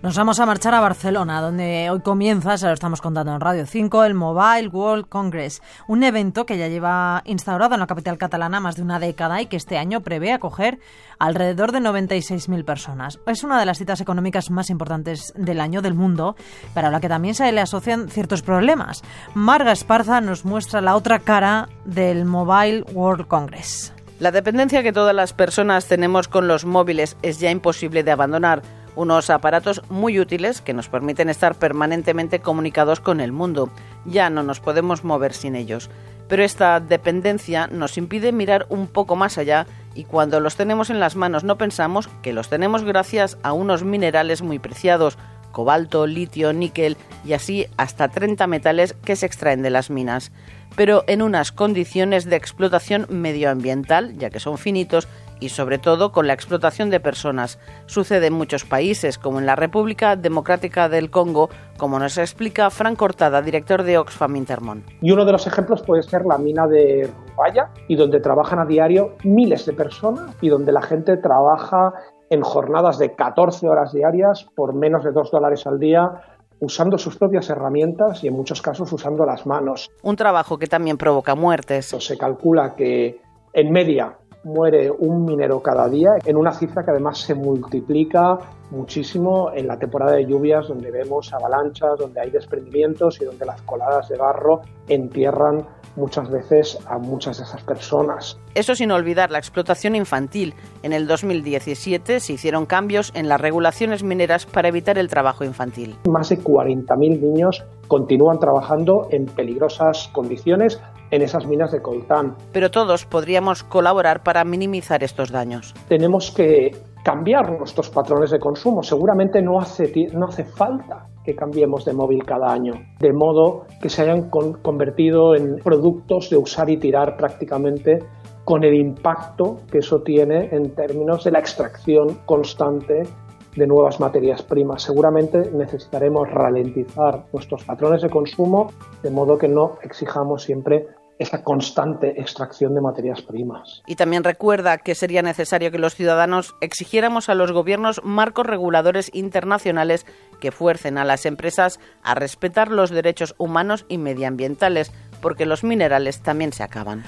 Nos vamos a marchar a Barcelona, donde hoy comienza, se lo estamos contando en Radio 5, el Mobile World Congress, un evento que ya lleva instaurado en la capital catalana más de una década y que este año prevé acoger alrededor de 96.000 personas. Es una de las citas económicas más importantes del año del mundo, pero a la que también se le asocian ciertos problemas. Marga Esparza nos muestra la otra cara del Mobile World Congress. La dependencia que todas las personas tenemos con los móviles es ya imposible de abandonar unos aparatos muy útiles que nos permiten estar permanentemente comunicados con el mundo. Ya no nos podemos mover sin ellos. Pero esta dependencia nos impide mirar un poco más allá y cuando los tenemos en las manos no pensamos que los tenemos gracias a unos minerales muy preciados, cobalto, litio, níquel y así hasta 30 metales que se extraen de las minas, pero en unas condiciones de explotación medioambiental, ya que son finitos y sobre todo con la explotación de personas. Sucede en muchos países, como en la República Democrática del Congo, como nos explica Frank Cortada, director de Oxfam Intermón. Y uno de los ejemplos puede ser la mina de Rubaya, y donde trabajan a diario miles de personas y donde la gente trabaja en jornadas de 14 horas diarias por menos de 2 dólares al día usando sus propias herramientas y en muchos casos usando las manos. Un trabajo que también provoca muertes. Se calcula que en media muere un minero cada día, en una cifra que además se multiplica muchísimo en la temporada de lluvias, donde vemos avalanchas, donde hay desprendimientos y donde las coladas de barro entierran muchas veces a muchas de esas personas. Eso sin olvidar la explotación infantil. En el 2017 se hicieron cambios en las regulaciones mineras para evitar el trabajo infantil. Más de 40.000 niños continúan trabajando en peligrosas condiciones en esas minas de coltán. Pero todos podríamos colaborar para minimizar estos daños. Tenemos que cambiar nuestros patrones de consumo. Seguramente no hace, no hace falta que cambiemos de móvil cada año, de modo que se hayan convertido en productos de usar y tirar prácticamente con el impacto que eso tiene en términos de la extracción constante de nuevas materias primas. Seguramente necesitaremos ralentizar nuestros patrones de consumo de modo que no exijamos siempre esa constante extracción de materias primas. Y también recuerda que sería necesario que los ciudadanos exigiéramos a los gobiernos marcos reguladores internacionales que fuercen a las empresas a respetar los derechos humanos y medioambientales, porque los minerales también se acaban.